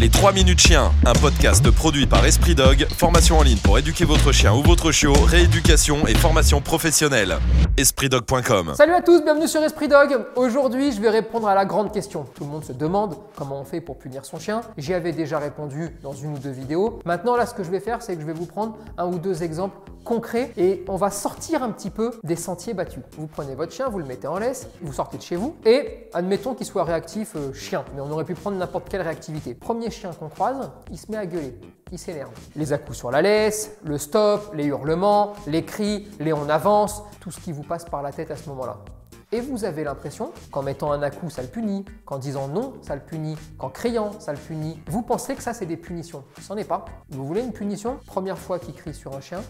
Les 3 minutes chien, un podcast produit par Esprit Dog, formation en ligne pour éduquer votre chien ou votre chiot, rééducation et formation professionnelle. EspritDog.com Salut à tous, bienvenue sur Esprit Dog. Aujourd'hui, je vais répondre à la grande question. Tout le monde se demande comment on fait pour punir son chien. J'y avais déjà répondu dans une ou deux vidéos. Maintenant, là, ce que je vais faire, c'est que je vais vous prendre un ou deux exemples concrets et on va sortir un petit peu des sentiers battus. Vous prenez votre chien, vous le mettez en laisse, vous sortez de chez vous et admettons qu'il soit réactif euh, chien, mais on aurait pu prendre n'importe quelle réactivité. Premier chien qu'on croise, il se met à gueuler, il s'énerve. Les à sur la laisse, le stop, les hurlements, les cris, les on avance, tout ce qui vous passe par la tête à ce moment-là. Et vous avez l'impression qu'en mettant un à-coup, ça le punit, qu'en disant non, ça le punit, qu'en criant, ça le punit. Vous pensez que ça, c'est des punitions. Ce n'en est pas. Vous voulez une punition? Première fois qu'il crie sur un chien,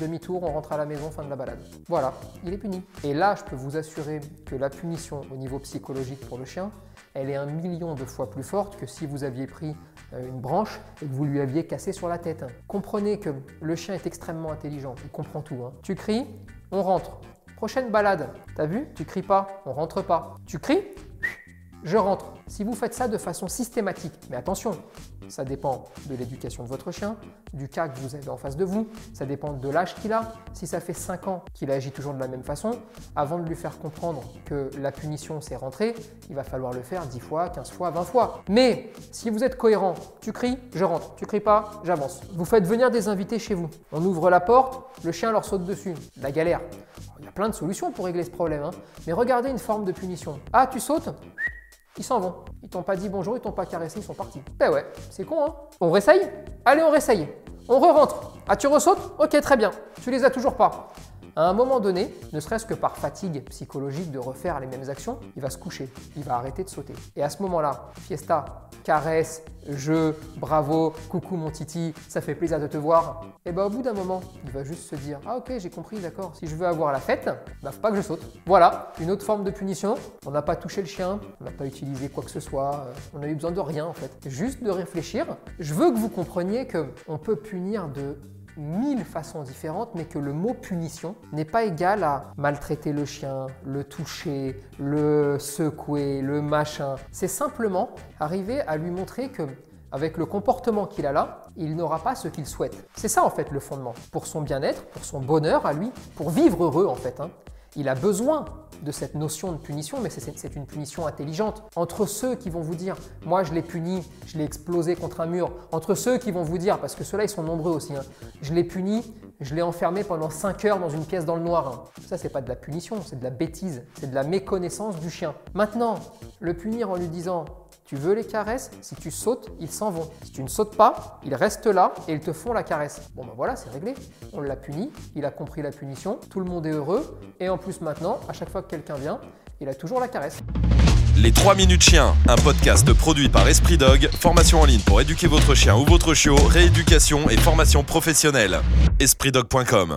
Demi-tour, on rentre à la maison, fin de la balade. Voilà, il est puni. Et là, je peux vous assurer que la punition au niveau psychologique pour le chien, elle est un million de fois plus forte que si vous aviez pris euh, une branche et que vous lui aviez cassé sur la tête. Comprenez que le chien est extrêmement intelligent, il comprend tout. Hein. Tu cries, on rentre. Prochaine balade, t'as vu? Tu cries pas, on rentre pas. Tu cries, je rentre. Si vous faites ça de façon systématique, mais attention, ça dépend de l'éducation de votre chien, du cas que vous avez en face de vous, ça dépend de l'âge qu'il a. Si ça fait 5 ans qu'il agit toujours de la même façon, avant de lui faire comprendre que la punition c'est rentrer, il va falloir le faire 10 fois, 15 fois, 20 fois. Mais si vous êtes cohérent, tu cries, je rentre, tu cries pas, j'avance. Vous faites venir des invités chez vous. On ouvre la porte, le chien leur saute dessus. La galère. Il y a plein de solutions pour régler ce problème, hein. mais regardez une forme de punition. Ah, tu sautes? Ils s'en vont. Ils t'ont pas dit bonjour, ils t'ont pas caressé, ils sont partis. Ben ouais, c'est con, hein On réessaye? Allez, on réessaye. On re-rentre. Ah, tu ressautes? Ok, très bien. Tu les as toujours pas. À un moment donné, ne serait-ce que par fatigue psychologique de refaire les mêmes actions, il va se coucher, il va arrêter de sauter. Et à ce moment-là, fiesta, caresse, jeu, bravo, coucou mon titi, ça fait plaisir de te voir. Et bah au bout d'un moment, il va juste se dire Ah ok, j'ai compris, d'accord, si je veux avoir la fête, bah faut pas que je saute. Voilà, une autre forme de punition. On n'a pas touché le chien, on n'a pas utilisé quoi que ce soit, euh, on a eu besoin de rien en fait. Juste de réfléchir. Je veux que vous compreniez qu'on peut punir de mille façons différentes, mais que le mot punition n'est pas égal à maltraiter le chien, le toucher, le secouer, le machin. C'est simplement arriver à lui montrer que avec le comportement qu'il a là, il n'aura pas ce qu'il souhaite. C'est ça en fait le fondement. Pour son bien-être, pour son bonheur à lui, pour vivre heureux en fait. Hein. Il a besoin de cette notion de punition, mais c'est une punition intelligente. Entre ceux qui vont vous dire, moi je l'ai puni, je l'ai explosé contre un mur, entre ceux qui vont vous dire, parce que ceux-là ils sont nombreux aussi, hein, je l'ai puni, je l'ai enfermé pendant 5 heures dans une pièce dans le noir. Hein. Ça c'est pas de la punition, c'est de la bêtise, c'est de la méconnaissance du chien. Maintenant, le punir en lui disant, tu veux les caresses Si tu sautes, ils s'en vont. Si tu ne sautes pas, ils restent là et ils te font la caresse. Bon ben voilà, c'est réglé. On l'a puni, il a compris la punition, tout le monde est heureux. Et en plus maintenant, à chaque fois que quelqu'un vient, il a toujours la caresse. Les 3 minutes chien, un podcast produit par Esprit Dog, formation en ligne pour éduquer votre chien ou votre chiot, rééducation et formation professionnelle. EspritDog.com